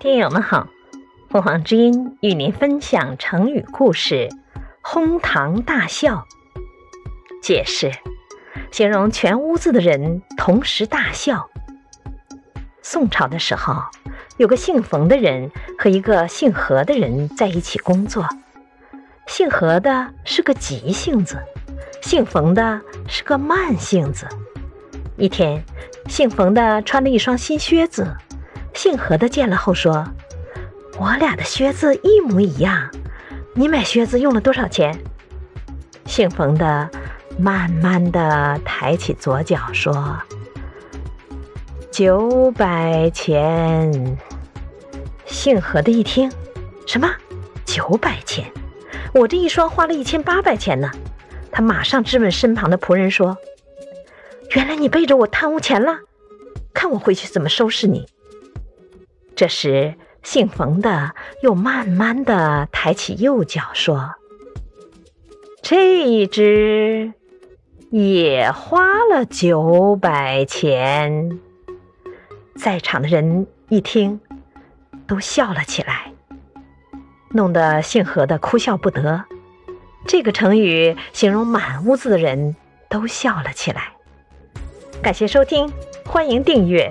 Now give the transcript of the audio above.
听友们好，凤凰之音与您分享成语故事“哄堂大笑”。解释：形容全屋子的人同时大笑。宋朝的时候，有个姓冯的人和一个姓何的人在一起工作。姓何的是个急性子，姓冯的是个慢性子。一天，姓冯的穿了一双新靴子，姓何的见了后说：“我俩的靴子一模一样，你买靴子用了多少钱？”姓冯的慢慢的抬起左脚说：“九百钱。”姓何的一听，什么九百钱？我这一双花了一千八百钱呢，他马上质问身旁的仆人说：“原来你背着我贪污钱了，看我回去怎么收拾你。”这时，姓冯的又慢慢的抬起右脚说：“这一只也花了九百钱。”在场的人一听，都笑了起来。弄得姓何的哭笑不得。这个成语形容满屋子的人都笑了起来。感谢收听，欢迎订阅。